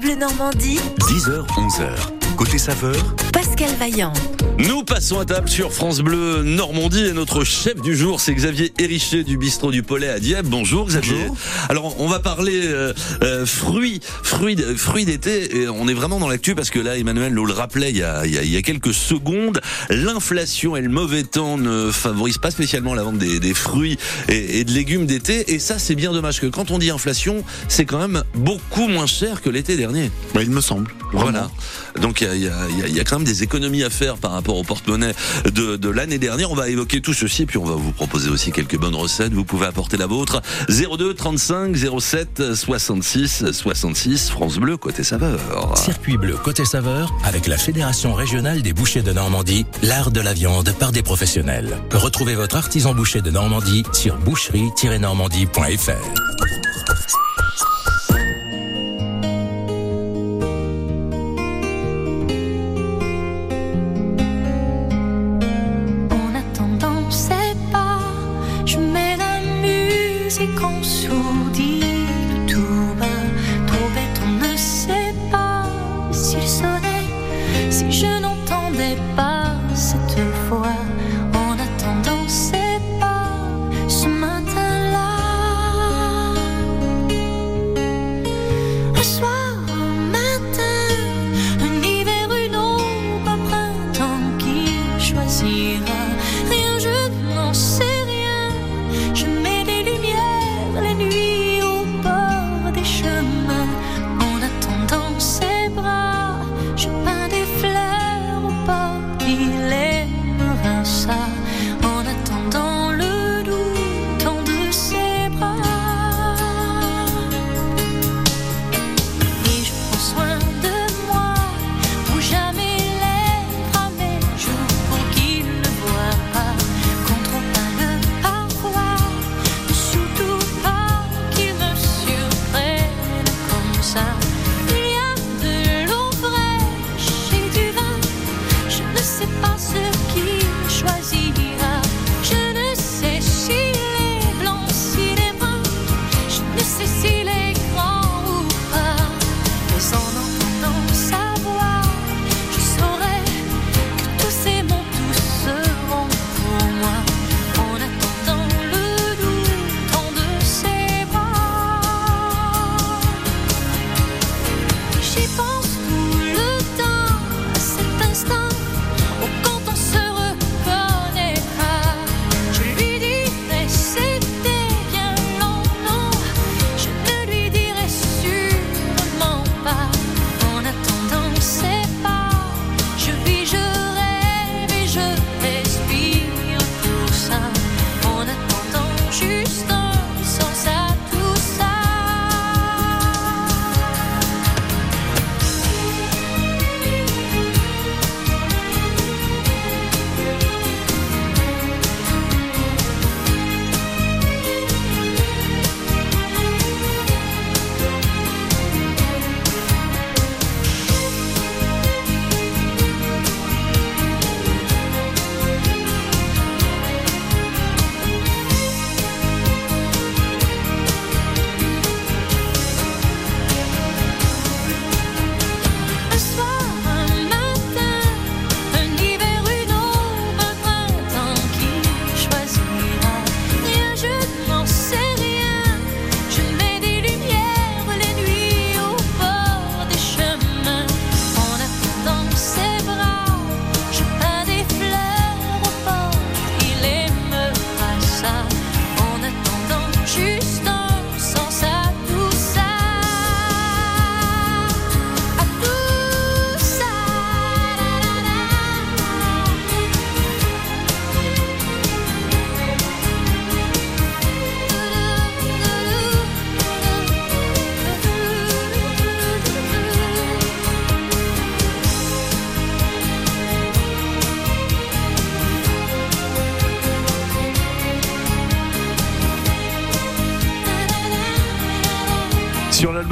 Bleu Normandie, 10h, 11h. Côté saveur, Pascal Vaillant. Nous passons à table sur France Bleu Normandie et notre chef du jour, c'est Xavier Hériché du bistrot du Pollet à Dieppe. Bonjour Xavier. Alors on va parler euh, euh, fruits, fruits, fruits d'été et on est vraiment dans l'actu parce que là Emmanuel nous le rappelait il y a, il y a, il y a quelques secondes, l'inflation et le mauvais temps ne favorisent pas spécialement la vente des, des fruits et, et de légumes d'été et ça c'est bien dommage que quand on dit inflation, c'est quand même beaucoup moins cher que l'été dernier. Bah, il me semble. Voilà. Donc il y a, quand même des économies à faire par rapport au porte-monnaie de, de l'année dernière. On va évoquer tout ceci, puis on va vous proposer aussi quelques bonnes recettes. Vous pouvez apporter la vôtre. 02 35 07 66 66 France Bleu côté saveur. circuit bleu côté saveur avec la Fédération régionale des bouchers de Normandie, l'art de la viande par des professionnels. Retrouvez votre artisan boucher de Normandie sur boucherie-normandie.fr.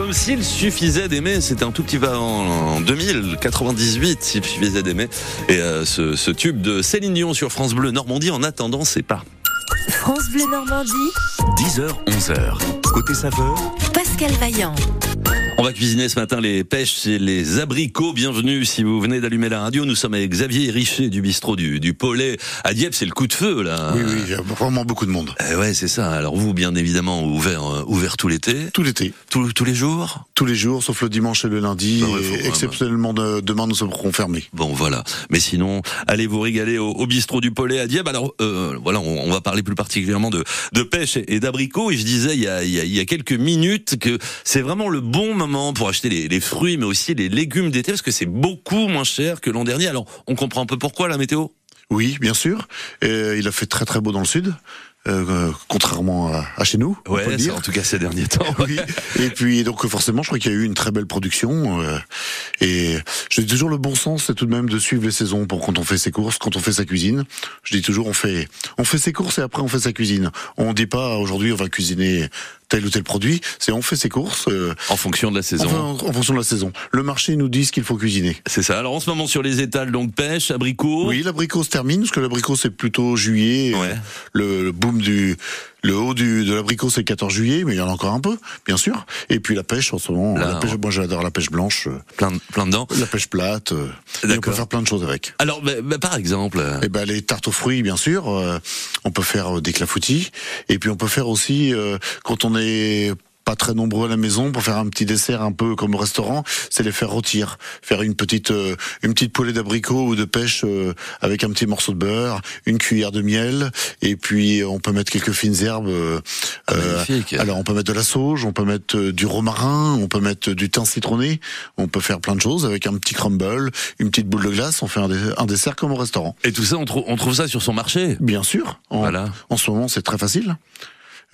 L'album S'il suffisait d'aimer, c'était un tout petit peu en, en 2098, S'il suffisait d'aimer. Et euh, ce, ce tube de Céline Dion sur France Bleu Normandie, en attendant, c'est pas. France Bleu Normandie, 10h, 11h. Côté saveur, Pascal Vaillant. On va cuisiner ce matin les pêches et les abricots. Bienvenue si vous venez d'allumer la radio. Nous sommes avec Xavier Richer du bistrot du, du Paulet à Dieppe. C'est le coup de feu là. Oui, oui, il y a vraiment beaucoup de monde. Eh ouais, c'est ça. Alors vous, bien évidemment, ouvert, euh, ouvert tout l'été, Tout l'été, tous tous les jours? tous les jours, sauf le dimanche et le lundi. Ah ouais, et exceptionnellement, de- demain, nous sommes fermés. Bon, voilà. Mais sinon, allez vous régaler au, au bistrot du Paulet à Dieppe. Alors, euh, voilà, on, on va parler plus particulièrement de, de pêche et, et d'abricots. Et je disais il y, a, il, y a, il y a quelques minutes que c'est vraiment le bon moment pour acheter les, les fruits, mais aussi les légumes d'été, parce que c'est beaucoup moins cher que l'an dernier. Alors, on comprend un peu pourquoi la météo? Oui, bien sûr. Et il a fait très très beau dans le sud, euh, contrairement à, à chez nous. on peut le dire. en tout cas ces derniers temps. Oui. Et puis donc forcément, je crois qu'il y a eu une très belle production. euh, et j'ai toujours le bon sens, c'est tout de même de suivre les saisons pour quand on fait ses courses, quand on fait sa cuisine. Je dis toujours, on fait, on fait ses courses et après on fait sa cuisine. On dit pas aujourd'hui on va cuisiner tel ou tel produit. C'est on fait ses courses euh, En fonction de la saison. enfin, en, en fonction de la saison. Le marché nous dit ce qu'il faut cuisiner. C'est ça. Alors en ce moment sur les étals, donc pêche, abricots. Oui, l'abricot se termine parce que l'abricot c'est plutôt juillet. Ouais. Le, le boom du, le haut du de l'abricot c'est le 14 juillet, mais il y en a encore un peu, bien sûr. Et puis la pêche en ce moment, Là, la pêche, moi j'adore la pêche blanche, euh, Plein, plein dedans. la pêche plate. euh, et on peut faire plein de choses avec. Alors, bah, bah, par exemple, euh, Et ben les tartes aux fruits, bien sûr. on peut faire des clafoutis. Et puis on peut faire aussi euh, quand on est pas très nombreux à la maison pour faire un petit dessert un peu comme au restaurant, c'est les faire rôtir, faire une petite euh, une petite poêlée d'abricots ou de pêche euh, avec un petit morceau de beurre, une cuillère de miel et puis euh, on peut mettre quelques fines herbes. euh, euh, alors on peut mettre de la sauge, on peut mettre euh, du romarin, on peut mettre du thym citronné, on peut faire plein de choses avec un petit crumble, une petite boule de glace, on fait un, dessert comme au restaurant. et tout ça, on, trou- on trouve ça sur son marché? Bien sûr. En, Voilà. en ce moment, c'est très facile.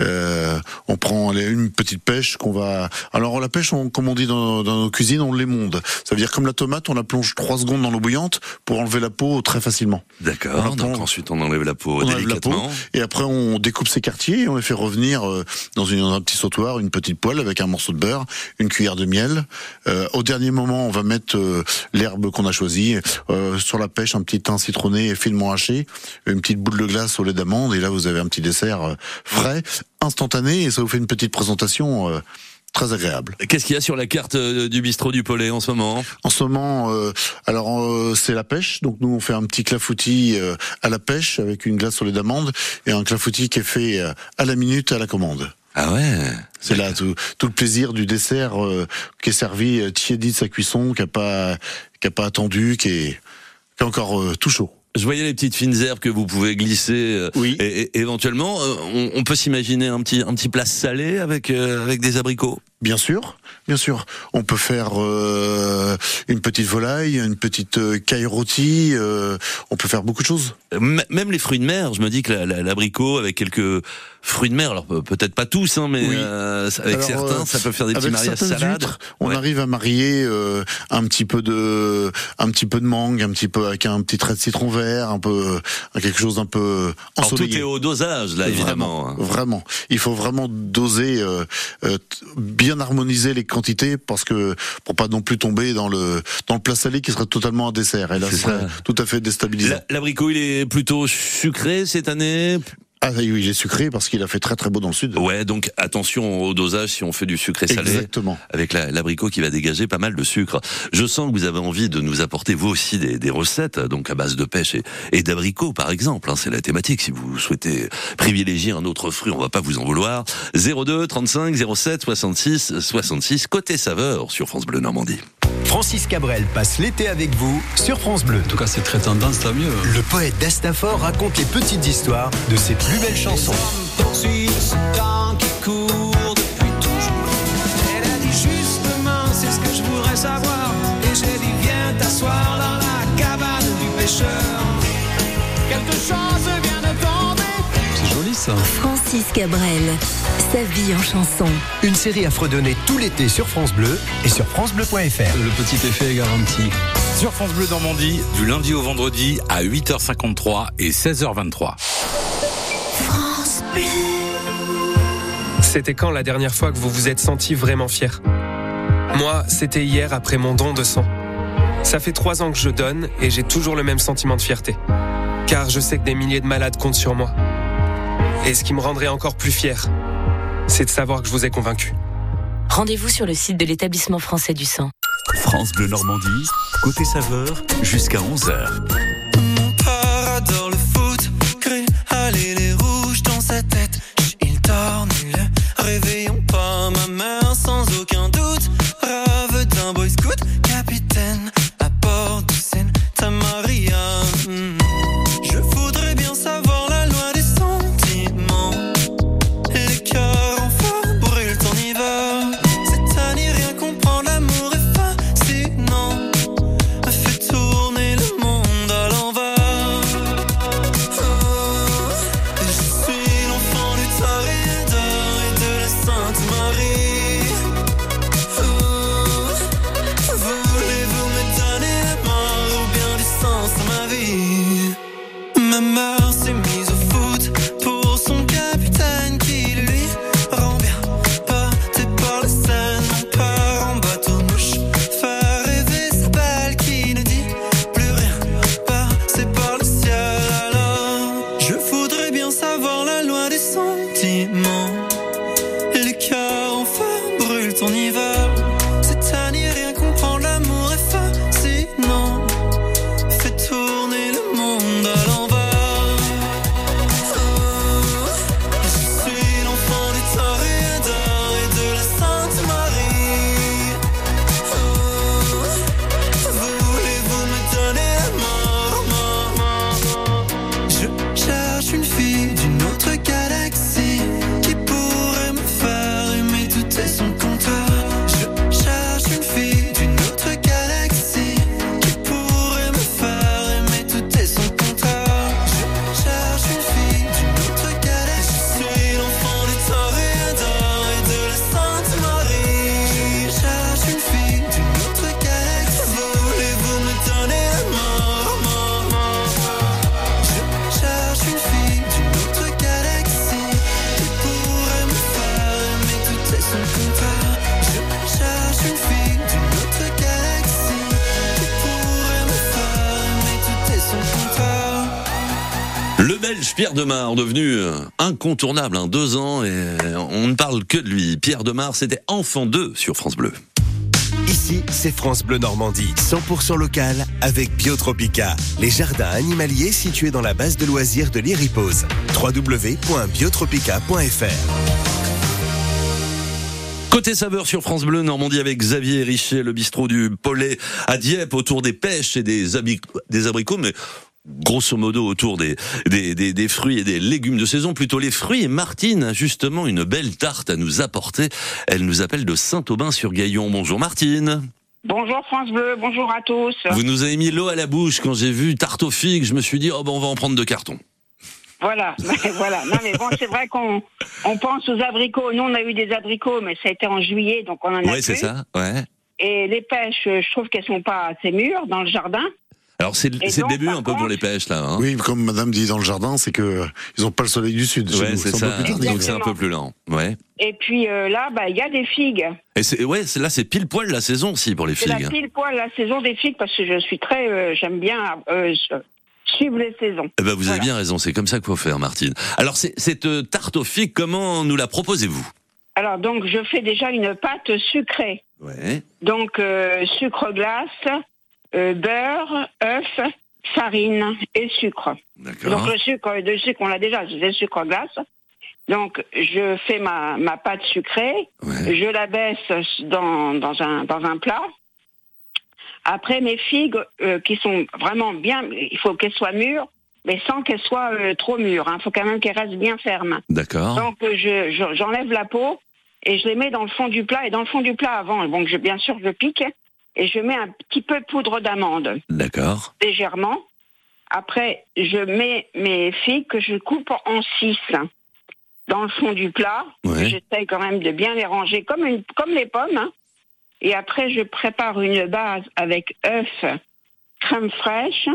Euh, on prend une petite pêche qu'on va. Alors la pêche, on, comme on dit dans, dans nos cuisines, on l'émonde. Ça veut dire comme la tomate, on la plonge trois secondes dans l'eau bouillante pour enlever la peau très facilement. D'accord. Donc ensuite, on enlève la peau On enlève la peau délicatement. et après on découpe ces quartiers et on les fait revenir euh, dans, une, dans un petit sautoir, une petite poêle avec un morceau de beurre, une cuillère de miel. Euh, au dernier moment, on va mettre euh, l'herbe qu'on a choisie euh, sur la pêche, un petit thym citronné finement haché, une petite boule de glace au lait d'amande et là vous avez un petit dessert euh, frais, instantané et ça vous fait une petite présentation. euh, Très agréable. Qu'est-ce qu'il y a sur la carte euh, du bistrot du Paulet en ce moment? En ce moment, euh, alors c'est la pêche. Donc nous on fait un petit clafoutis à la pêche avec une glace au lait d'amande et un clafoutis qui est fait à la minute à la commande. Ah ouais. C'est là tout, tout le plaisir du dessert qui est servi tiédi de sa cuisson, qui a pas qui a pas attendu, qui est, qui est encore tout chaud. Je voyais les petites fines herbes que vous pouvez glisser. euh, Oui. Et, et- éventuellement, euh, on, on peut s'imaginer un petit un petit plat salé avec euh, avec des abricots? Bien sûr, bien sûr. On peut faire euh, une petite volaille, une petite euh, caille rôtie. euh, on peut faire beaucoup de choses. M- Même les fruits de mer, je me dis que la- la- l'abricot avec quelques fruits de mer, alors pe- peut-être pas tous, hein, mais Oui. avec Alors, certains, ça peut faire des petits mariages salades. huîtres, on Ouais. arrive à marier un petit peu de, un petit peu de mangue, un petit peu avec un petit trait de citron vert, un peu quelque chose d'un peu Alors, tout ensoleillé. est au dosage là, évidemment. hein. Vraiment. Il faut vraiment doser, t- bien harmoniser les quantités parce que pour pas non plus tomber dans le dans le plat salé qui serait totalement un dessert. Et là, ce serait tout à fait déstabilisant. La- L'abricot, il est plutôt sucré cette année? Ah oui, est sucré parce qu'il a fait très très beau dans le sud. Ouais, donc attention au dosage si on fait du sucré salé. Exactement. Avec la- l'abricot qui va dégager pas mal de sucre. Je sens que vous avez envie de nous apporter vous aussi des, des recettes, donc à base de pêche et, et d'abricots par exemple. hein, c'est la thématique. Si vous souhaitez privilégier un autre fruit, on va pas vous en vouloir. 02 35 07 66 66 côté saveur sur France Bleu Normandie. Francis Cabrel passe l'été avec vous sur France Bleu. En tout cas, c'est très tendance, tant mieux. Le poète d'Astafor raconte les petites histoires de ses plus belles chansons. savoir. Et j'ai dit, viens t'asseoir dans la cabane du pêcheur. Quelque chose. Francis Cabrel, sa vie en chanson. Une série à fredonner tout l'été sur France Bleu et sur francebleu.fr. Le petit effet est garanti. Sur France Bleu Normandie, du lundi au vendredi à 8h53 et 16h23. C'était quand la dernière fois que vous vous êtes senti vraiment fier? Moi, c'était hier après mon don de sang. Ça fait trois ans que je donne et j'ai toujours le même sentiment de fierté. Car je sais que des milliers de malades comptent sur moi. Et ce qui me rendrait encore plus fier, c'est de savoir que je vous ai convaincu. Rendez-vous sur le site de l'établissement français du sang. France Bleu Normandie, côté saveur, jusqu'à 11h. Pierre Demar, devenu euh, incontournable, hein, deux ans, et on ne parle que de lui. Pierre Demar, c'était Enfant 2 sur France Bleu. Ici, c'est France Bleu Normandie, 100% local avec Biotropica, les jardins animaliers situés dans la base de loisirs de l'Iripose. www.biotropica.fr Côté saveur sur France Bleu, Normandie avec Xavier Richer, le bistrot du Pollet à Dieppe, autour des pêches et des abricots, mais grosso modo autour des, des, des, des fruits et des légumes de saison, plutôt les fruits. Et Martine a justement une belle tarte à nous apporter. Elle nous appelle de Saint-Aubin-sur-Gaillon. Bonjour Martine. Bonjour France Bleu, bonjour à tous. Vous nous avez mis l'eau à la bouche quand j'ai vu tarte aux figues. Je me suis dit, oh ben on va en prendre deux cartons. Voilà, voilà. Non mais bon, c'est vrai qu'on on pense aux abricots. Nous, on a eu des abricots, mais ça a été en juillet, donc on en a Ouais, c'est ça. Ouais. Et les pêches, je trouve qu'elles sont pas assez mûres dans le jardin. Alors c'est c'est le début un peu pour les pêches là. Hein. Oui, comme Madame dit dans le jardin, c'est que ils ont pas le soleil du sud. Ouais, c'est un peu ça. Donc c'est un peu plus lent. Ouais. Et puis euh, là, bah il y a des figues. Et c'est ouais, c'est là c'est pile poil la saison aussi pour les C'est la figues. pile poil la saison des figues parce que je suis très, euh, j'aime bien euh, suivre les saisons. Eh ben, vous avez bien raison, c'est comme ça qu'il faut faire, Martine. Alors, c'est- cette euh, tarte aux figues, comment nous la proposez-vous? Alors donc je fais déjà une pâte sucrée. Ouais. Donc euh, sucre glace, euh, beurre, œuf, farine et sucre. Donc le sucre, le sucre on l'a déjà, c'est le sucre glace. Donc je fais ma, ma pâte sucrée, Ouais. je la baisse dans, dans, un, dans un plat. Après mes figues euh, qui sont vraiment bien, il faut qu'elles soient mûres, mais sans qu'elles soient euh, trop mûres. Il faut quand même qu'elles restent bien fermes. D'accord. Donc euh, je, je- j'enlève la peau et je les mets dans le fond du plat. Et dans le fond du plat avant, donc je, bien sûr je pique et je mets un petit peu de poudre d'amande D'accord. légèrement. Après, je mets mes figues que je coupe en six dans le fond du plat. Ouais. J'essaye quand même de bien les ranger comme, une, comme les pommes. hein. Et après, je prépare une base avec œufs, crème fraîche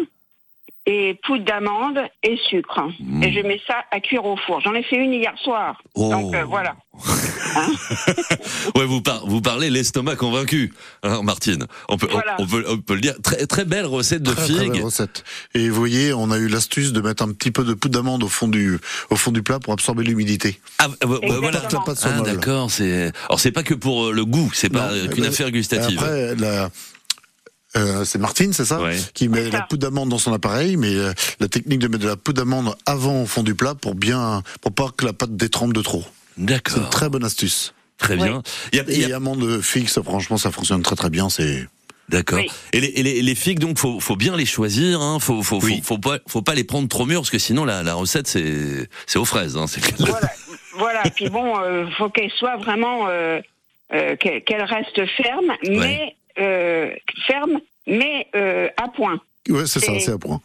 et poudre d'amande et sucre. Mmh. Et je mets ça à cuire au four. J'en ai fait une hier soir. Oh. Donc euh, voilà. Ouais, vous, par- vous parlez l'estomac convaincu, hein, Martine. On peut, on- Voilà. on, peut, on peut le dire. Très, très belle recette de Très, très figues. belle recette. Et vous voyez, on a eu l'astuce de mettre un petit peu de poudre d'amande au fond du au fond du plat pour absorber l'humidité. Ah, bah, Exactement. voilà. La pâte Ah, d'accord. C'est. Alors, c'est pas que pour euh, le goût, c'est pas euh, qu'une affaire gustative. Après, la, euh, c'est Martine, c'est ça Ouais. Qui met la poudre d'amande dans son appareil, mais euh, la technique de mettre de la poudre d'amande avant au fond du plat pour bien, pour pas que la pâte détrempe de trop. C'est une D'accord. très bonne astuce. Très bien. Il y a- il y a- Et amande fixe, franchement, ça fonctionne très très bien. C'est D'accord. Oui. Et, les, et les, les figues, donc, faut, faut bien les choisir. Hein. Faut, faut, Oui. faut, faut pas, faut pas les prendre trop mûres parce que sinon la, la recette c'est, c'est aux fraises. Hein. C'est Voilà. voilà. Puis bon, euh, faut qu'elle soit vraiment, euh, euh, qu'elle qu'elle reste ferme, mais ferme, mais euh, à point. ouais, c'est ça, c'est à point.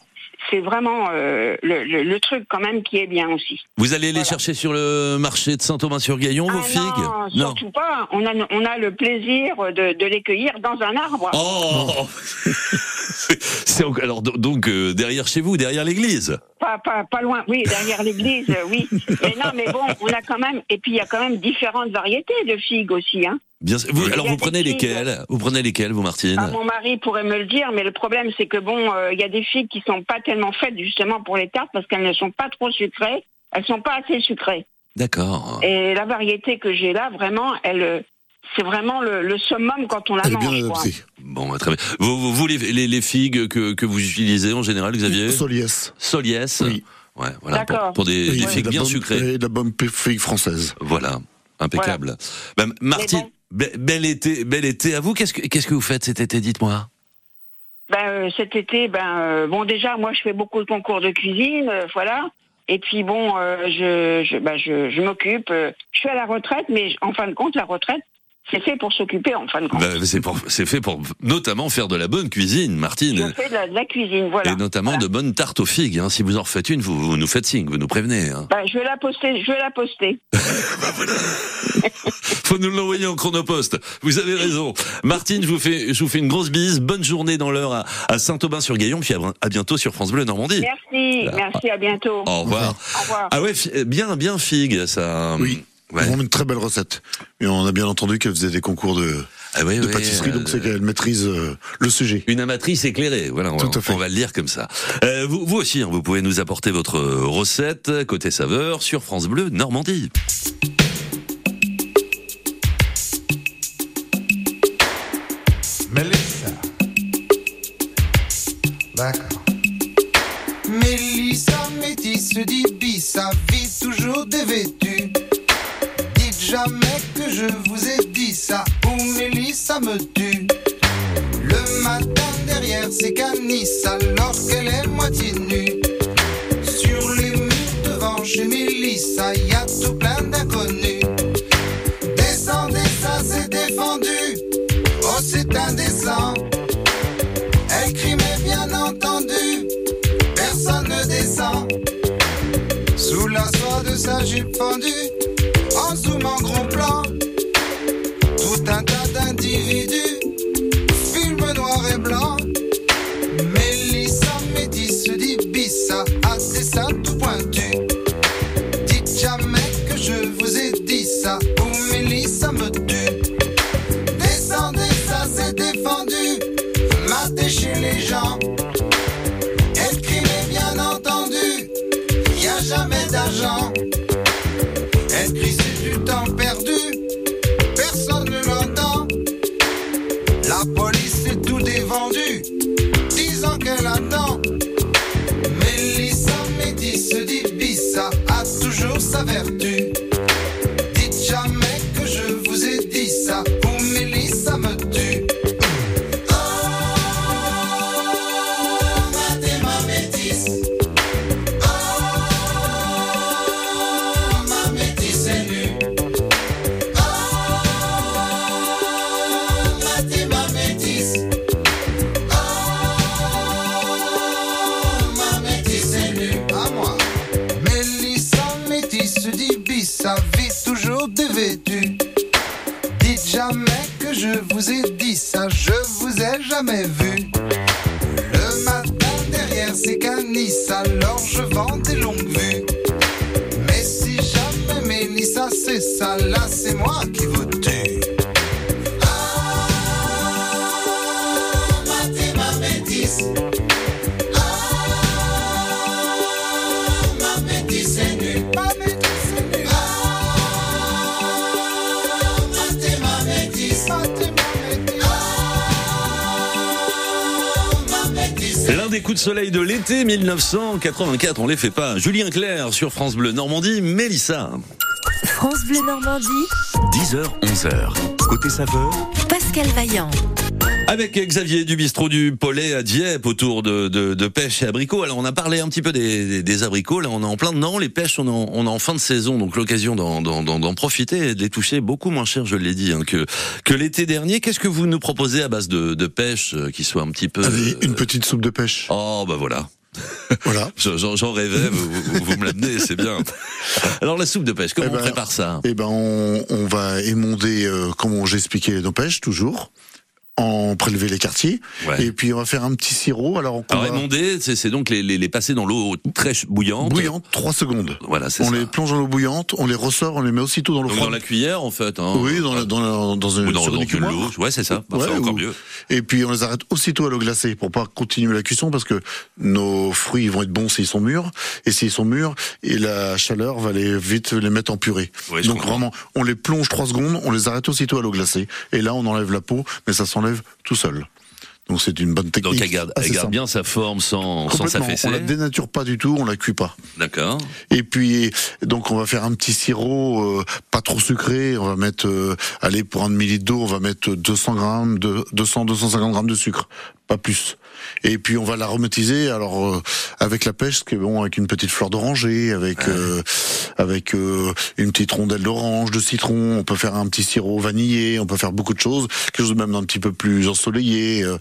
C'est vraiment euh, le, le- le truc quand même qui est bien aussi. Vous allez les Voilà. chercher sur le marché de Saint-Thomas-sur-Gaillon, vos Ah figues? Non, surtout pas. On a, on a le plaisir de, de les cueillir dans un arbre. Oh C'est- alors do- donc euh, derrière chez vous, derrière l'église? Pas, pas, pas loin, oui, derrière l'église, euh, oui. Mais non, mais bon, on a quand même, et puis il y a quand même différentes variétés de figues aussi. Hein. Bien, sûr. vous, alors vous prenez lesquelles? Vous prenez lesquelles, vous, Martine? Ah, mon mari pourrait me le dire, mais le problème c'est que bon, euh, il y a des figues qui sont pas tellement faites justement pour les tartes parce qu'elles ne sont pas trop sucrées, elles sont pas assez sucrées. D'accord. Et la variété que j'ai là, vraiment, elle, euh, c'est vraiment le, le summum quand on la Elle est mange. bien quoi. adaptée. Bon, bah, très bien. Vous, vous, vous, les, les, les figues que, que vous utilisez en général, Xavier? Soliès. Soliès? Oui. Ouais, voilà. Pour, D'accord. pour des, Oui, des figues bien bonne- sucrées. Et de la bonne figue française. Voilà. Impeccable. Bah, Martine. Be- bel été, bel été à vous. Qu'est-ce que, vous faites cet été Dites-moi? Ben, euh, cet été, ben euh, bon déjà moi je fais beaucoup de concours de cuisine, euh, voilà. Et puis bon, ben, je, je m'occupe. je suis à la retraite, mais en fin de compte, la retraite, c'est fait pour s'occuper en fin de compte. Bah, c'est, pour- c'est fait pour notamment faire de la bonne cuisine, Martine. je fais de la, de la cuisine, voilà. Et notamment Voilà. de bonnes tartes aux figues. Hein. Si vous en refaites une, vous, vous nous faites signe, vous nous prévenez. Hein. Ben, je vais la poster, je vais la poster. Faut nous l'envoyer en chronopost. Vous avez raison. Martine, je vous fais, je vous fais une grosse bise. Bonne journée dans l'heure à, à Saint-Aubin-sur-Gaillon, puis à, à bientôt sur France Bleu Normandie. Merci, merci, à bientôt. Au revoir. Au revoir. Ah ouais, fi- bien, bien figue, ça. Oui. Ouais. Vraiment une très belle recette. Et on a bien entendu qu'elle faisait des concours de, Ah ouais, de ouais, pâtisserie, donc euh, c'est qu'elle maîtrise euh, le sujet. Une amatrice éclairée, voilà, on, Tout va- à fait. on va le dire comme ça. Euh, vous, vous aussi, hein, vous pouvez nous apporter votre recette côté saveur sur France Bleu Normandie. Mélissa. D'accord. Mélissa métisse dit bis, sa vie toujours dévêtue. Je vous ai dit ça, ou Mélissa me tue. Le matin derrière ses canisses, alors qu'elle est moitié nue. Sur les murs devant chez Mélissa, y a tout plein d'inconnus. Descendez, ça c'est défendu. Oh, c'est indécent. Elle crie, mais bien entendu, personne ne descend. Sous la soie de sa jupe fendue, en zoom en gros plan, tout un tas d'individus, métisse. L'un des coups de soleil de l'été 1984, on les fait pas. Julien Clerc sur France Bleu Normandie, Mélissa. France Bleu Normandie, 10h, 11h. Côté saveur, Pascal Vaillant. Avec Xavier du bistrot du Pollet à Dieppe autour de, de, de pêche et abricots. Alors on a parlé un petit peu des, des, des abricots, là on est en plein dedans. Les pêches on est en, on est en fin de saison, donc l'occasion d'en, d'en, d'en- d'en profiter et de les toucher beaucoup moins cher, je l'ai dit, hein, que, que l'été dernier. Qu'est-ce que vous nous proposez à base de, de pêche euh, qui soit un petit peu... Allez, une euh, petite soupe de pêche. Oh bah voilà. Voilà. J'en j'en rêvais, vous, vous, vous me l'amenez, c'est bien. Alors la soupe de pêche, comment Eh ben, on prépare ça? Eh ben, on, on va émonder, euh, comme j'ai expliqué, nos pêches, toujours. En prélever les quartiers. Ouais. Et puis, on va faire un petit sirop. Alors, on Alors va- émonder, c'est c'est donc les, les, les passer dans l'eau très bouillante. bouillante, 3 secondes. Voilà, c'est On ça. les plonge dans l'eau bouillante, on les ressort, on les met aussitôt dans l'eau froide. dans la cuillère en fait. Hein. Oui, dans, la- dans, la- dans, un, Ou dans, une l'eau. Ouais, c'est ça. Ouais, encore ou- mieux. Et puis on les arrête aussitôt à l'eau glacée pour pas continuer la cuisson parce que nos fruits vont être bons s'ils sont mûrs et s'ils sont mûrs et la chaleur va les vite les mettre en purée. Ouais, Donc comprends. vraiment, on les plonge trois secondes, on les arrête aussitôt à l'eau glacée et là on enlève la peau, mais ça s'enlève tout seul. Donc c'est une bonne technique. Donc elle garde, elle garde bien sa forme sans, sans s'affaisser. On la dénature pas du tout, on la cuit pas. D'accord. Et puis donc on va faire un petit sirop euh, pas trop sucré. On va mettre, euh, allez pour un demi litre d'eau, on va mettre 200 grammes de 200 250 grammes de sucre, pas plus. Et puis on va l'aromatiser alors euh, avec la pêche, ce qui est bon avec une petite fleur d'oranger, avec euh, avec euh, une petite rondelle d'orange, de citron. On peut faire un petit sirop vanillé. On peut faire beaucoup de choses, quelque chose même d'un petit peu plus ensoleillé. euh,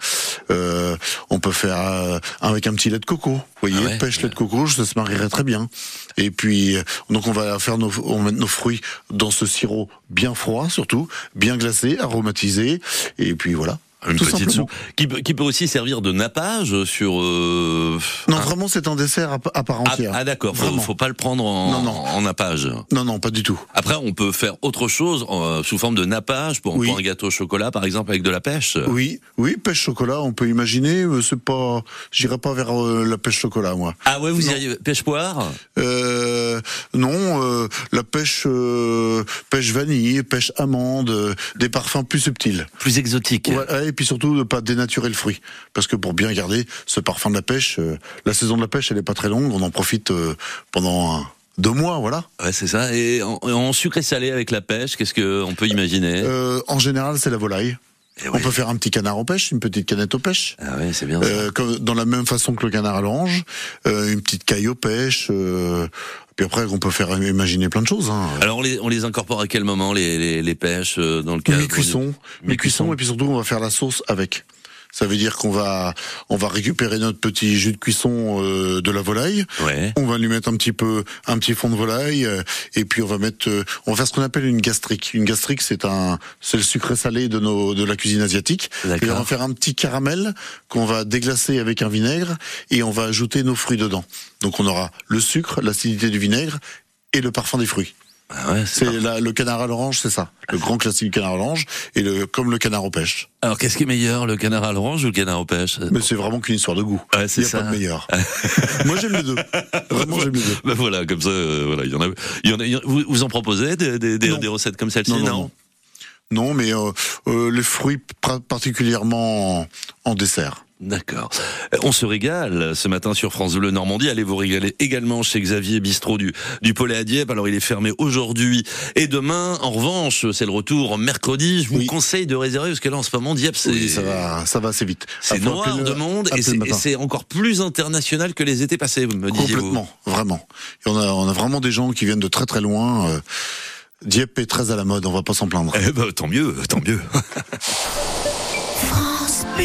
euh, on peut faire euh, avec un petit lait de coco. Vous voyez, Ah ouais, pêche lait de coco, ça se marierait très bien. Et puis, euh, donc on va faire nos, on va mettre nos fruits dans ce sirop bien froid, surtout, bien glacé, aromatisé. Et puis voilà. Une Tout petite simplement. soupe qui, peut- qui peut aussi servir de nappage sur. Euh... Non, hein vraiment, c'est un dessert à, à part Ah, entière. ah, d'accord, faut, faut pas le prendre en, Non, non. en nappage. Non, non, pas du tout. Après, on peut faire autre chose euh, sous forme de nappage pour, Oui. pour un gâteau au chocolat, par exemple, avec de la pêche. Oui, oui, pêche chocolat, on peut imaginer. mais C'est pas, j'irai pas vers euh, la pêche chocolat, moi. Ah ouais, vous y Non. arrivez. Pêche poire? Euh, non, euh, la pêche, euh, pêche vanille, pêche amande, euh, des parfums plus subtils. Plus exotique. Ouais, et puis surtout ne pas dénaturer le fruit, parce que pour bien garder ce parfum de la pêche, euh, la saison de la pêche elle est pas très longue, on en profite euh, pendant un- deux mois, voilà. Ouais, c'est ça. Et en, en sucré salé avec la pêche, qu'est-ce qu'on peut imaginer? Euh, en général, c'est la volaille. Eh On peut faire un petit canard aux pêche, une petite canette aux pêche. Ah ouais, c'est bien ça. Euh, comme- dans la même façon que le canard à l'orange, euh, une petite caille aux pêche. Euh, puis après, on peut faire imaginer plein de choses. Hein. Alors on les, on les incorpore à quel moment les, les, les pêches euh, dans le cadre Mi-cuisson, mi-cuisson, et puis surtout on va faire la sauce avec. Ça veut dire qu'on va on va récupérer notre petit jus de cuisson euh, de la volaille. Ouais. On va lui mettre un petit peu un petit fond de volaille euh, et puis on va mettre euh, on va faire ce qu'on appelle une gastrique. Une gastrique c'est un c'est le sucré salé de nos de la cuisine asiatique. Et on va faire un petit caramel qu'on va déglacer avec un vinaigre et on va ajouter nos fruits dedans. Donc on aura le sucre, l'acidité du vinaigre et le parfum des fruits. Ah ouais, c'est le canard à l'orange, c'est ça. Le grand classique canard à l'orange et le comme le canard aux pêches. Alors qu'est-ce qui est meilleur, le canard à l'orange ou le canard aux pêches? Mais c'est vraiment qu'une histoire de goût. Ouais, Il c'est n'y a ça. pas de meilleur. Moi j'aime les deux. Vraiment j'aime les deux. Ben voilà, comme ça, euh, voilà, il y en a, il y en a, il y en a- vous, vous en proposez des, des, des, recettes comme celle-ci? Non, non, non. Non, mais euh, euh, les fruits particulièrement en, en dessert. D'accord. Euh, On se régale ce matin sur France Bleu Normandie. Allez vous régaler également chez Xavier Bistrot du, du Pollet à Dieppe. Alors il est fermé aujourd'hui et demain. En revanche, c'est le retour mercredi. Je vous Oui. conseille de réserver parce que là en ce moment, Dieppe, c'est Oui, ça va, ça va assez vite. c'est noir de monde et c'est encore plus international que les étés passés, me disiez-vous. Complètement, vraiment. Et on a, on a vraiment des gens qui viennent de très très loin. euh, Dieppe est très à la mode, on va pas s'en plaindre. Eh ben, tant mieux, tant mieux. France Bleu.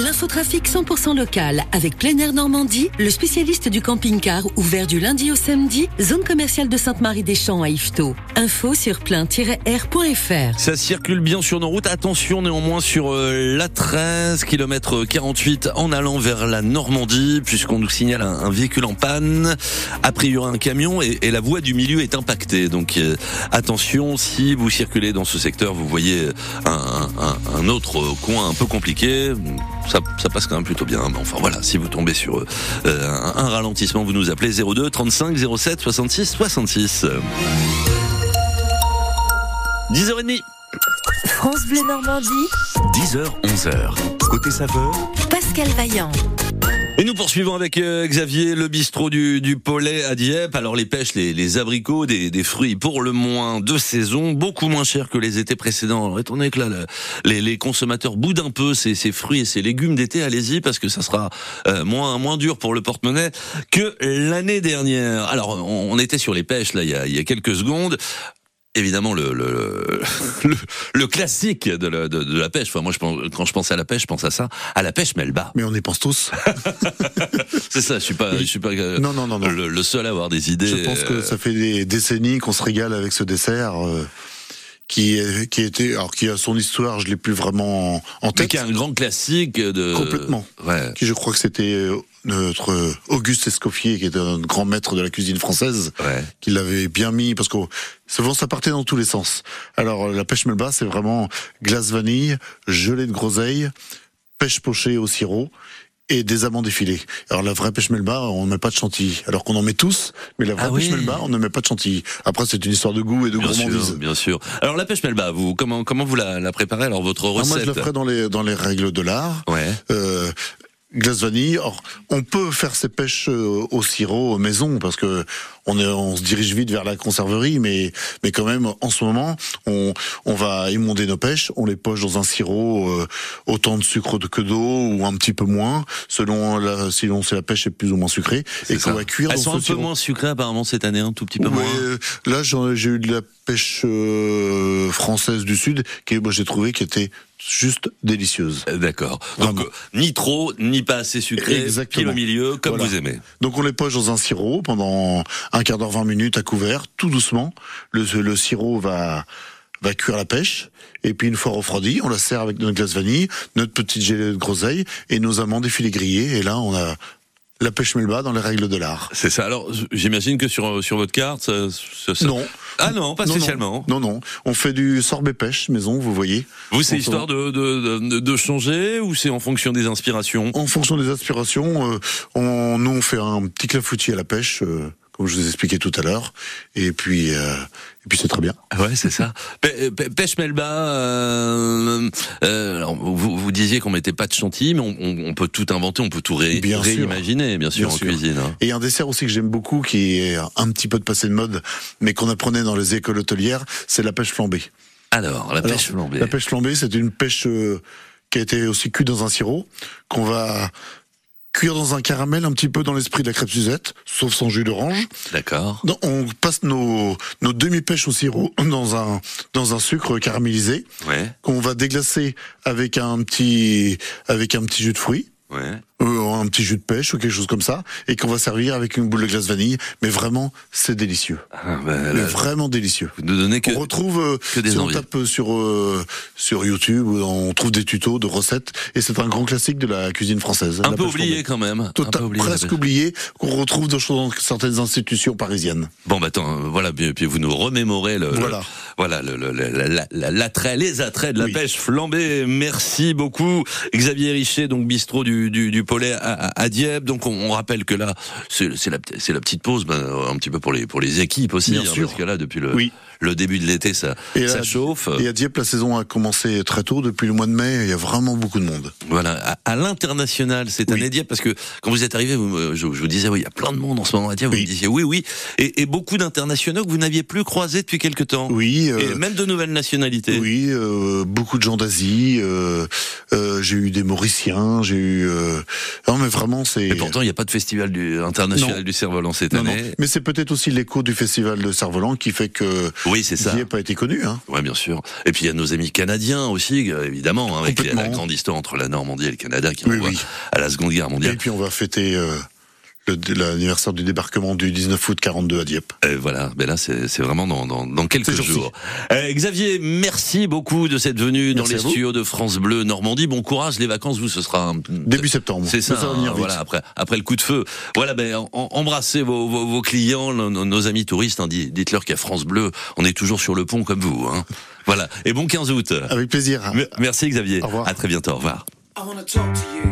L'infotrafic 100% local avec Plein Air Normandie, le spécialiste du camping-car ouvert du lundi au samedi, zone commerciale de Sainte-Marie-des-Champs à Yvetot. Info sur plein-air.fr. Ça circule bien sur nos routes. Attention néanmoins sur euh, la 13, km 48 en allant vers la Normandie, puisqu'on nous signale un, véhicule en panne. A priori un camion et, la voie du milieu est impactée. Donc euh, attention, si vous circulez dans ce secteur, vous voyez un- un autre coin un peu compliqué. Ça, ça passe quand même plutôt bien. Mais enfin voilà, si vous tombez sur euh, un, un ralentissement, vous nous appelez 02 35 07 66 66. 10h30. France Bleu Normandie, 10h, 11h. Côté saveur, Pascal Vaillant. Et nous poursuivons avec euh, Xavier, le bistrot du, du Paulet à Dieppe. Alors les pêches, les, les abricots, des, des fruits pour le moins de saison, beaucoup moins chers que les étés précédents. Alors étant donné que là, le- les, les consommateurs boudent un peu ces, ces fruits et ces légumes d'été, allez-y parce que ça sera euh, moins moins dur pour le porte-monnaie que l'année dernière. Alors on, on était sur les pêches là il y a, il y a quelques secondes. Évidemment, le, le, le, le classique de la, de, de la pêche. Enfin, moi, je pense, quand je pense à la pêche, je pense à ça, à la pêche melba. Mais on y pense tous. C'est ça. Je suis pas, je suis pas euh, Non, non, non, non. Le, le seul à avoir des idées. Je pense que euh, ça fait des décennies qu'on se régale avec ce dessert. Euh, qui est- qui était alors qui a son histoire, je l'ai plus vraiment en, en mais tête. qui est un grand classique de. Complètement. Ouais. Qui je crois que c'était euh, notre euh, Auguste Escoffier, qui était un grand maître de la cuisine française, Ouais. qui l'avait bien mis parce que souvent ça partait dans tous les sens. Alors euh, la pêche melba, c'est vraiment glace vanille, gelée de groseille, pêche pochée au sirop et des amandes effilées. Alors la vraie pêche melba, on ne met pas de chantilly, alors qu'on en met tous, mais la vraie Ah pêche oui. melba, on ne met pas de chantilly. Après c'est une histoire de goût et de Bien gourmandise. sûr, bien sûr. Alors la pêche melba, vous comment comment vous la, la préparez? Alors votre Alors recette. moi je la ferai dans les dans les règles de l'art. Ouais. Euh, glace vanille. Or, on peut faire ces pêches euh, au sirop maison parce que on, est, on se dirige vite vers la conserverie, mais mais quand même en ce moment on on va émonder nos pêches, on les poche dans un sirop euh, autant de sucre que d'eau ou un petit peu moins selon la si la pêche est plus ou moins sucrée et qu'on va cuire Elles dans sont un peu sirop. moins sucrées apparemment cette année, un tout petit peu Ouais, moins. là, j'ai eu de la pêche euh, française du sud, qui moi j'ai trouvé qui était juste délicieuse. Euh, D'accord. Donc euh, ni trop, ni pas assez sucré, Exactement. pile au milieu, comme Voilà. vous aimez. Donc on les poche dans un sirop pendant un quart d'heure, 20 minutes à couvert, tout doucement. Le, le sirop va va cuire la pêche et puis une fois refroidi, on la sert avec notre glace vanille, notre petite gelée de groseille et nos amandes effilées grillées et là on a la pêche melba dans les règles de l'art. C'est ça. Alors j'imagine que sur sur votre carte, ça, ça- Non. Ah non, pas Non, spécialement. Non, non, on fait du sorbet pêche maison, vous voyez. Vous, c'est histoire de, de, de, de changer ou c'est en fonction des inspirations? En fonction des aspirations, euh, on, nous on fait un petit clafoutis à la pêche, euh, comme je vous ai expliqué tout à l'heure, et puis euh, et puis c'est très bien. Ah Ouais, c'est ça. Pê- Pêche Melba, euh, euh, alors, vous, vous disiez qu'on mettait pas de chantilly, mais on, on- on peut tout inventer, on peut tout ré- Bien réimaginer, bien sûr, Bien en sûr. cuisine. hein. Et un dessert aussi que j'aime beaucoup, qui est un petit peu de passé de mode, mais qu'on apprenait dans les écoles hôtelières, c'est la pêche flambée. Alors, la Alors, pêche flambée. La pêche flambée, c'est une pêche euh, qui a été aussi cuite dans un sirop, qu'on va cuire dans un caramel un petit peu dans l'esprit de la crêpe Suzette, sauf sans jus d'orange. D'accord. On passe nos, nos demi-pêches au sirop dans un, dans un sucre caramélisé, Ouais, qu'on va déglacer avec un petit, avec un petit jus de fruits. ouais. Euh, un petit jus de pêche ou quelque chose comme ça, et qu'on va servir avec une boule de glace vanille. Mais vraiment, c'est délicieux. Ah, bah, là, vraiment délicieux. vous ne donnez que, On retrouve, euh, que des si on tape sur euh, sur YouTube, on trouve des tutos de recettes, et c'est un grand classique de la cuisine française. un la peu oublié quand même. Un Tota- oublié, la presque oublié, qu'on retrouve dans, certaines institutions parisiennes. Bon, bah attends, euh, voilà, puis, puis vous nous remémorez le, Voilà. le- voilà, le, le- le- la- la- l'attrait, les attraits de la Oui. pêche flambée. Merci beaucoup, Xavier Richer, donc bistrot du, du, du Paulet à, Dieppe. Donc on, on rappelle que là, c'est la, petite pause, ben, un petit peu pour les pour les équipes aussi, Bien hein, sûr. parce que là, depuis le Oui. Le début de l'été, ça, Et ça à- chauffe. Et à Dieppe, la saison a commencé très tôt, depuis le mois de mai, il y a vraiment beaucoup de monde. Voilà, à, à l'international cette année Dieppe, parce que quand vous êtes arrivé, vous, euh, je, je vous disais, oui, il y a plein de monde en ce moment à Dieppe, vous me disiez oui, oui, et, et beaucoup d'internationaux que vous n'aviez plus croisés depuis quelque temps. Oui. Et même de nouvelles nationalités. Oui, euh, beaucoup de gens d'Asie. euh, euh, j'ai eu des Mauriciens, j'ai eu. euh, Non, mais vraiment, c'est. Et pourtant, il n'y a pas de festival du, international Non. du cerf-volant cette Non, non. année. Mais c'est peut-être aussi l'écho du festival de Cerf-Volant qui fait que Oui, c'est ça. Dieppe a été connu. Hein. Ouais, bien sûr. Et puis il y a nos amis canadiens aussi, euh, évidemment, hein, avec la, grande histoire entre la Normandie et le Canada qui Oui, oui. à la Seconde Guerre mondiale. Et puis on va fêter euh, l'anniversaire du débarquement du 19 août 42 à Dieppe. Et voilà, ben là c'est c'est vraiment dans, dans, dans quelques jours. Euh, Xavier, merci beaucoup de cette venue dans les studios de France Bleu Normandie. Bon courage, les vacances, vous, ce sera un... Début septembre. C'est ça, Mais ça va venir hein, vite. voilà, après, après le coup de feu. Voilà, ben, em- embrassez vos, vos, vos clients, nos, amis touristes, hein, dites- dites-leur qu'à France Bleu, on est toujours sur le pont comme vous. Hein. Voilà, et bon 15 août. Avec plaisir. Me- Merci Xavier, Au revoir. à très bientôt, au revoir. I wanna talk to you.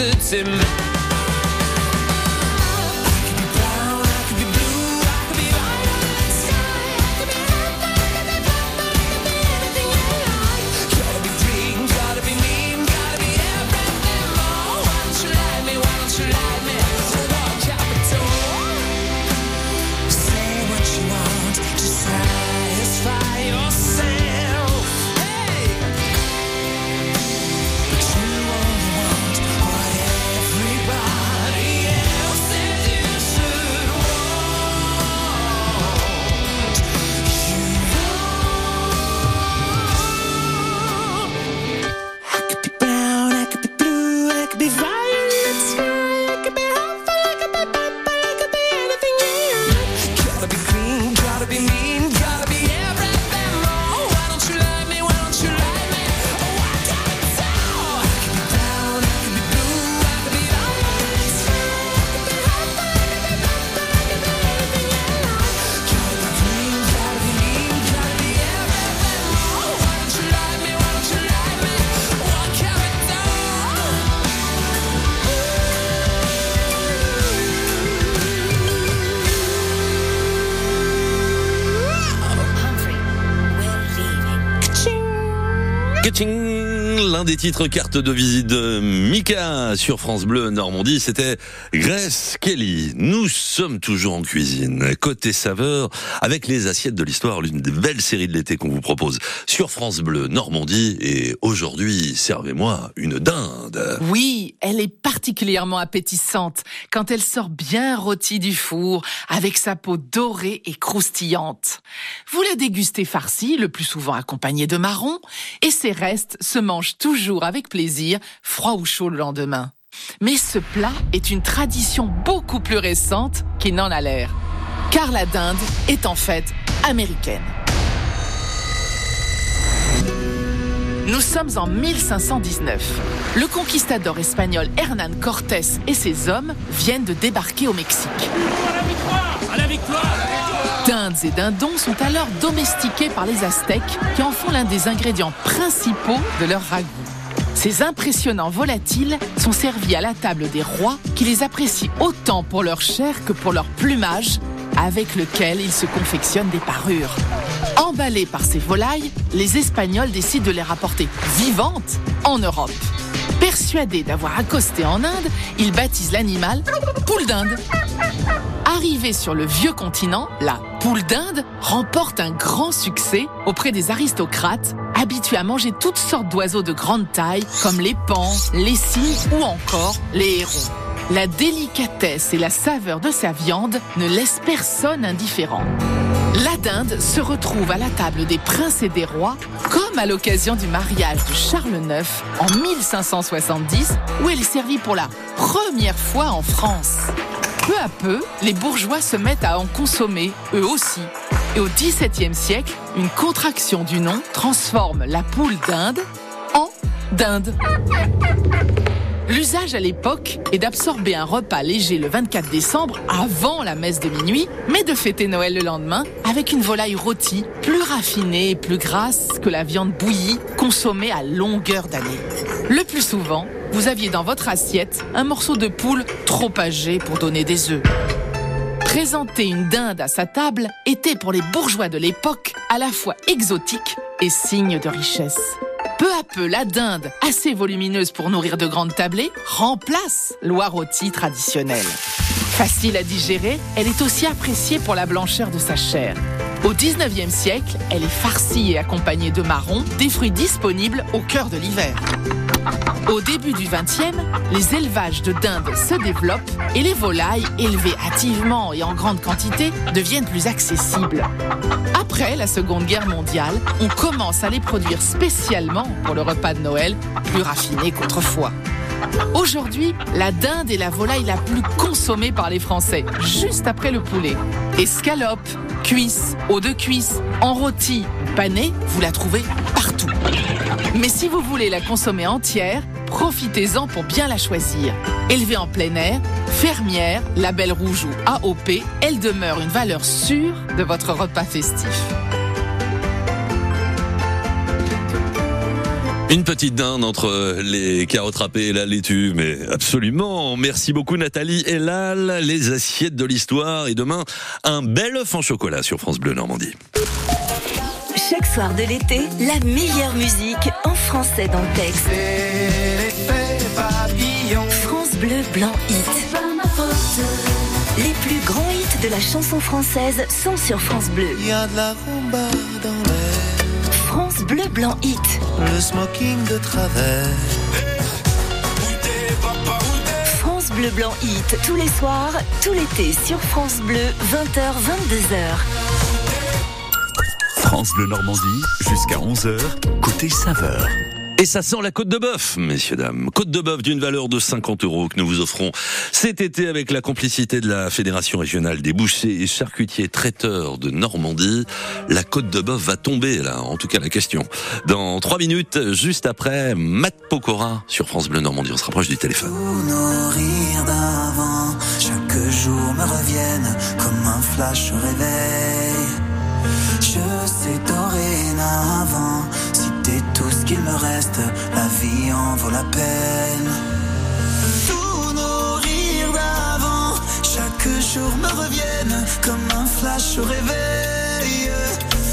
it's him. me l'un des titres carte de visite de Mika sur France Bleu Normandie, c'était Grace Kelly. Nous sommes toujours en cuisine, côté saveur, avec les assiettes de l'histoire, l'une des belles séries de l'été qu'on vous propose sur France Bleu Normandie. Et aujourd'hui, servez-moi une dinde. Oui, elle est particulièrement appétissante quand elle sort bien rôtie du four avec sa peau dorée et croustillante. Vous la dégustez farcie, le plus souvent accompagnée de marron, et ses restes se mangent toujours avec plaisir, froid ou chaud le lendemain. Mais ce plat est une tradition beaucoup plus récente qu'il n'en a l'air. Car la dinde est en fait américaine. Nous sommes en 1519. Le conquistador espagnol Hernán Cortés et ses hommes viennent de débarquer au Mexique. À la victoire À la victoire et dindons sont alors domestiqués par les Aztèques qui en font l'un des ingrédients principaux de leur ragoût. Ces impressionnants volatiles sont servis à la table des rois qui les apprécient autant pour leur chair que pour leur plumage avec lequel ils se confectionnent des parures. Emballés par ces volailles, les Espagnols décident de les rapporter vivantes en Europe. Persuadés d'avoir accosté en Inde, ils baptisent l'animal poule d'Inde. Arrivée sur le vieux continent, la poule d'Inde remporte un grand succès auprès des aristocrates habitués à manger toutes sortes d'oiseaux de grande taille comme les pans, les cygnes ou encore les hérons. La délicatesse et la saveur de sa viande ne laissent personne indifférent. La dinde se retrouve à la table des princes et des rois, comme à l'occasion du mariage de Charles IX en 1570, où elle est servie pour la première fois en France. Peu à peu, les bourgeois se mettent à en consommer, eux aussi. Et au XVIIe siècle, une contraction du nom transforme la poule d'Inde en dinde. L'usage à l'époque est d'absorber un repas léger le 24 décembre avant la messe de minuit, mais de fêter Noël le lendemain avec une volaille rôtie, plus raffinée et plus grasse que la viande bouillie consommée à longueur d'année. Le plus souvent, vous aviez dans votre assiette un morceau de poule trop âgé pour donner des œufs. Présenter une dinde à sa table était pour les bourgeois de l'époque à la fois exotique et signe de richesse. Peu à peu, la dinde, assez volumineuse pour nourrir de grandes tablées, remplace l'oie rôtie traditionnelle. Facile à digérer, elle est aussi appréciée pour la blancheur de sa chair. Au 19e siècle, elle est farcie et accompagnée de marrons, des fruits disponibles au cœur de l'hiver. Au début du 20e, les élevages de dinde se développent et les volailles, élevées hâtivement et en grande quantité, deviennent plus accessibles. Après la Seconde Guerre mondiale, on commence à les produire spécialement pour le repas de Noël, plus raffiné qu'autrefois. Aujourd'hui, la dinde est la volaille la plus consommée par les Français, juste après le poulet. Escalope, cuisse, eau de cuisse, en rôti, panée, vous la trouvez partout. Mais si vous voulez la consommer entière, profitez-en pour bien la choisir. Élevée en plein air, fermière, label rouge ou AOP, elle demeure une valeur sûre de votre repas festif. Une petite dinde entre les carottes râpées et la laitue, mais absolument. Merci beaucoup Nathalie Elal, les assiettes de l'histoire et demain un bel œuf en chocolat sur France Bleu Normandie. Chaque soir de l'été, la meilleure musique en français dans le texte. France Bleu Blanc Hit. Les plus grands hits de la chanson française sont sur France Bleu. Il y a de la rumba dans France Bleu Blanc Hit. le smoking de travers. France Bleu Blanc Hit, tous les soirs, tout l'été sur France Bleu, 20h, 22h. France Bleu Normandie, jusqu'à 11h, côté saveur. Et ça sent la côte de bœuf, messieurs, dames. Côte de bœuf d'une valeur de 50 euros que nous vous offrons cet été avec la complicité de la Fédération régionale des bouchers et charcutiers traiteurs de Normandie. La côte de bœuf va tomber, là, en tout cas la question. Dans trois minutes, juste après, Matt Pokora sur France Bleu Normandie. On se rapproche du téléphone. La vie en vaut la peine. Tous nos rires d'avant, chaque jour me reviennent comme un flash au réveil.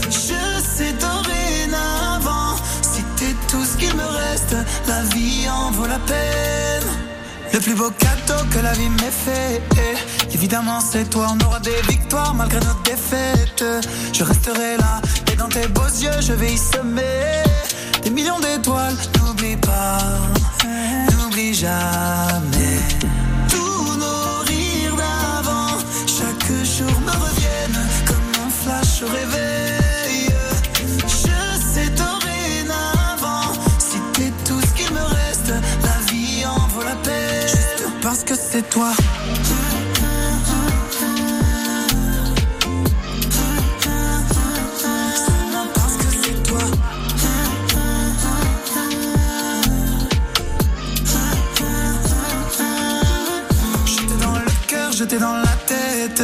Je sais dorénavant, si t'es tout ce qu'il me reste, la vie en vaut la peine. Le plus beau cadeau que la vie m'ait fait, évidemment c'est toi. On aura des victoires malgré nos défaites. Je resterai là, et dans tes beaux yeux, je vais y semer des millions d'étoiles. N'oublie pas, n'oublie jamais. Tous nos rires d'avant, chaque jour me reviennent comme un flash au réveil. Je sais dorénavant, si t'es tout ce qu'il me reste, la vie en vaut la peine. Parce que c'est toi. J'étais dans la tête.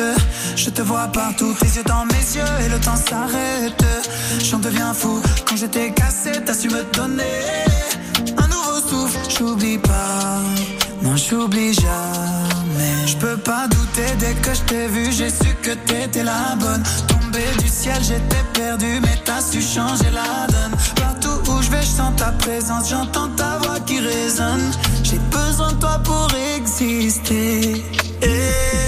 Je te vois partout, tes yeux dans mes yeux et le temps s'arrête. J'en deviens fou quand j'étais cassé, t'as su me donner un nouveau souffle. J'oublie pas, non j'oublie jamais. Je peux pas douter dès que je t'ai vu, j'ai su que t'étais la bonne. Tombé du ciel, j'étais perdu, mais t'as su changer la donne. Partout où je vais, je sens ta présence, j'entends ta voix qui résonne. J'ai besoin de toi pour exister. Et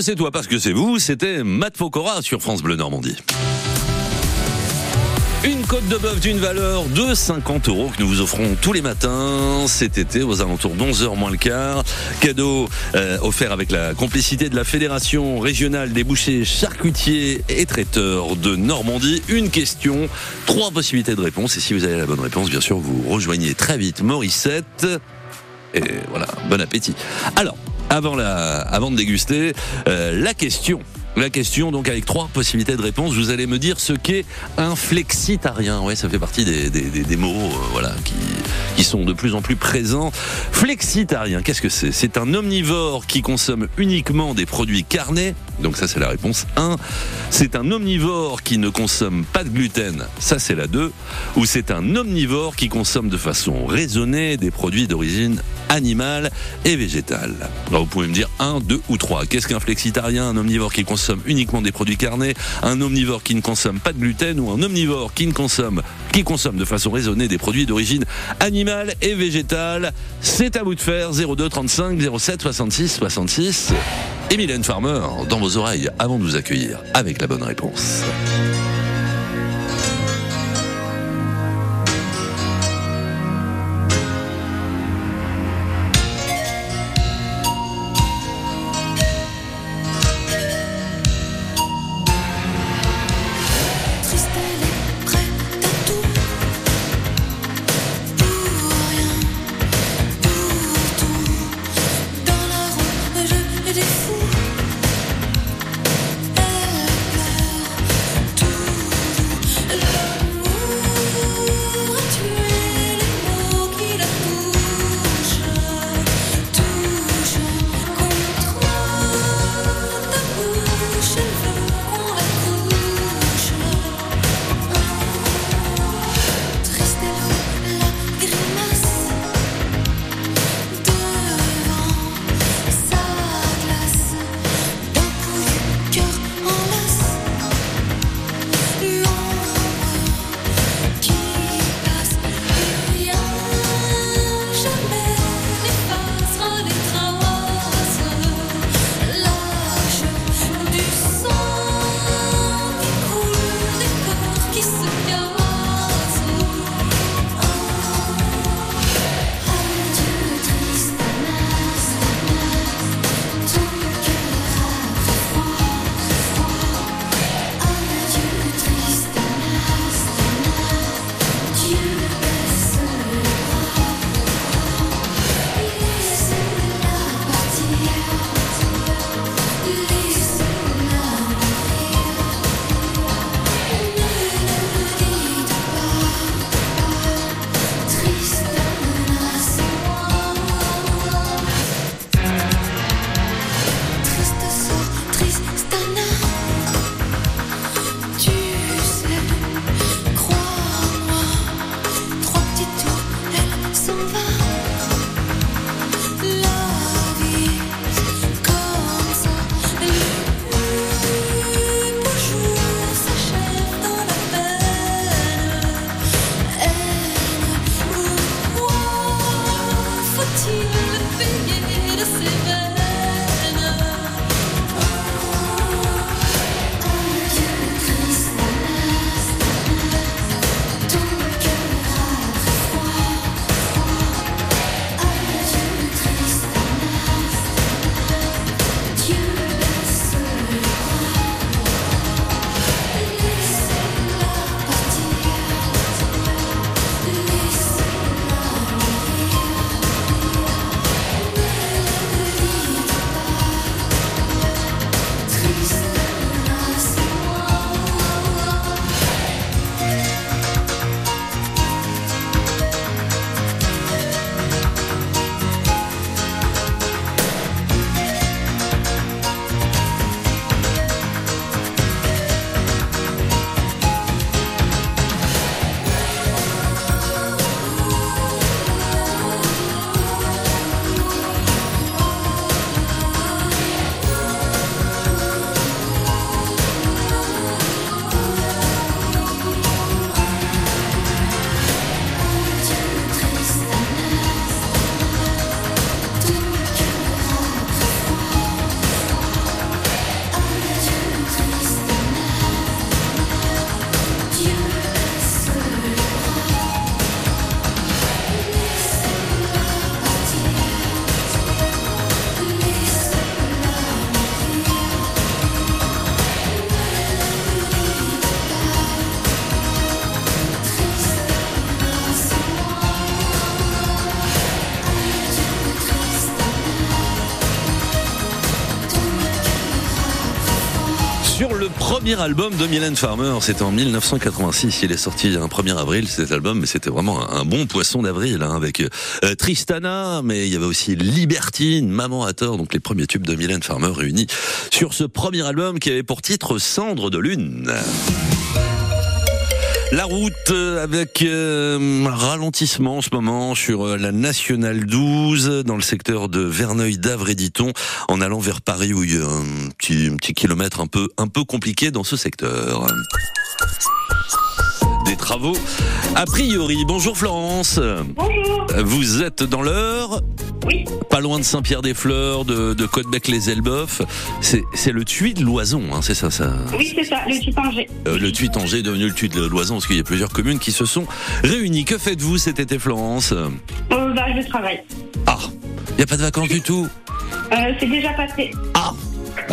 c'est toi, parce que c'est vous, c'était Matt Pokora sur France Bleu Normandie. Une côte de bœuf d'une valeur de 50 euros que nous vous offrons tous les matins cet été aux alentours d'11h moins le quart. Cadeau euh, offert avec la complicité de la Fédération régionale des bouchers charcutiers et traiteurs de Normandie. Une question, trois possibilités de réponse et si vous avez la bonne réponse, bien sûr, vous rejoignez très vite Morissette. Et voilà, bon appétit. Alors, avant, la, avant de déguster, euh, la question. La question, donc avec trois possibilités de réponse, vous allez me dire ce qu'est un flexitarien. Ouais, ça fait partie des, des, des- mots, euh, voilà, qui, qui sont de plus en plus présents. Flexitarien, qu'est-ce que c'est? C'est un omnivore qui consomme uniquement des produits carnés. Donc ça, c'est la réponse 1. C'est un omnivore qui ne consomme pas de gluten. Ça, c'est la 2. Ou c'est un omnivore qui consomme de façon raisonnée des produits d'origine animale et végétale. Alors, vous pouvez me dire 1, 2 ou 3. Qu'est-ce qu'un flexitarien Un omnivore qui consomme uniquement des produits carnés, un omnivore qui ne consomme pas de gluten ou un omnivore qui ne consomme qui consomme de façon raisonnée des produits d'origine animale et végétale? C'est à vous de faire 02 35 07 66 66. Et Farmer dans vos oreilles avant de vous accueillir avec la bonne réponse. Premier album de Mylène Farmer, c'était en 1986. Il est sorti un 1er avril cet album, mais c'était vraiment un bon poisson d'avril hein, avec euh, Tristana, mais il y avait aussi Libertine, Maman à tort, donc les premiers tubes de Mylène Farmer réunis sur ce premier album qui avait pour titre Cendre de lune. La route euh, avec euh, ralentissement en ce moment sur euh, la nationale 12 dans le secteur de Verneuil-d'Avre-Editon en allant vers Paris où il y a un petit, un petit kilomètre un peu un peu compliqué dans ce secteur. Travaux. A priori, bonjour Florence. Bonjour. Vous êtes dans l'heure Oui. Pas loin de Saint-Pierre-des-Fleurs, de, de Côtebec-les-Elbeuf. C'est le Tuy de Loison, hein, c'est ça, ça Oui, c'est ça, le Titanger. euh, le Tuy-Tanger est devenu le Tuy de Loison parce qu'il y a plusieurs communes qui se sont réunies. Que faites-vous cet été, Florence? Euh, bah, je travaille. Ah, il n'y a pas de vacances du tout? Euh, c'est déjà passé. Ah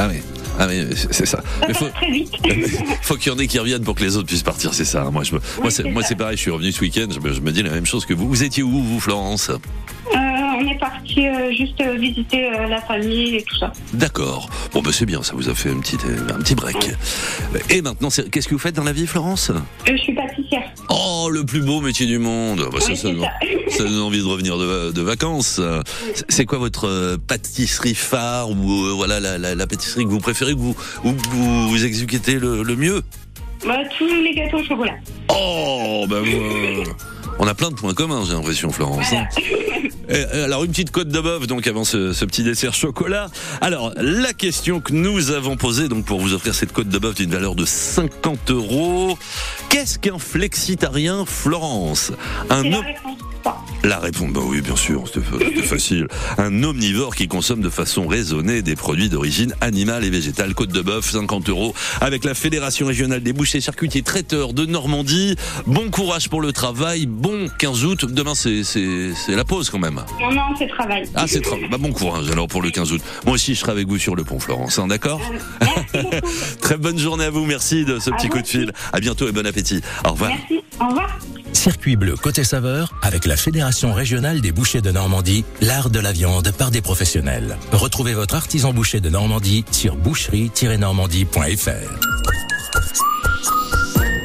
oui, ah oui, c'est ça. Mais faut, passe très vite. faut qu'il y en ait qui reviennent pour que les autres puissent partir, c'est ça. Moi, je me- moi, c'est pareil. Je suis revenu ce week-end. Je me, je me dis la même chose que vous. Vous étiez où, vous, Florence? Euh, on est parti euh, juste euh, visiter euh, la famille et tout ça. D'accord. Bon, bah c'est bien. Ça vous a fait un petit, un petit break. Et maintenant, c'est- qu'est-ce que vous faites dans la vie, Florence? Je suis pâtissière. Oh, le plus beau métier du monde. Bah, ça, Oui, ça, donne- ça. ça donne envie de revenir de, de vacances. C'est- C'est quoi votre pâtisserie phare ou euh, voilà la, la, la pâtisserie que vous préférez, que vous, vous, vous exécutez le, le mieux? Bah, tous les gâteaux au chocolat. Oh, bah vous, on a plein de points communs, j'ai l'impression, Florence. hein. Et, euh, alors une petite côte de bœuf donc avant ce, ce petit dessert chocolat. Alors la question que nous avons posée donc pour vous offrir cette côte de bœuf d'une valeur de 50 euros. Qu'est-ce qu'un flexitarien, Florence? Un la. La réponse, bah oui, bien sûr, c'était fa- c'était facile. Un omnivore qui consomme de façon raisonnée des produits d'origine animale et végétale. Côte de bœuf, 50 euros, avec la Fédération régionale des bouchers, charcutiers, traiteurs de Normandie. Bon courage pour le travail, bon 15 août. Demain, c'est la pause quand même. Non, non, c'est travail. Ah, c'est très bah, bon courage alors pour le 15 août. Moi aussi, je serai avec vous sur le pont, Florence, hein, d'accord? Très bonne journée à vous, merci de ce petit coup de fil. À bientôt et bon appétit. Au revoir. Merci. Au revoir. Circuit bleu côté saveur avec la Régionale des bouchers de Normandie, l'art de la viande par des professionnels. Retrouvez votre artisan boucher de Normandie sur boucherie-normandie.fr.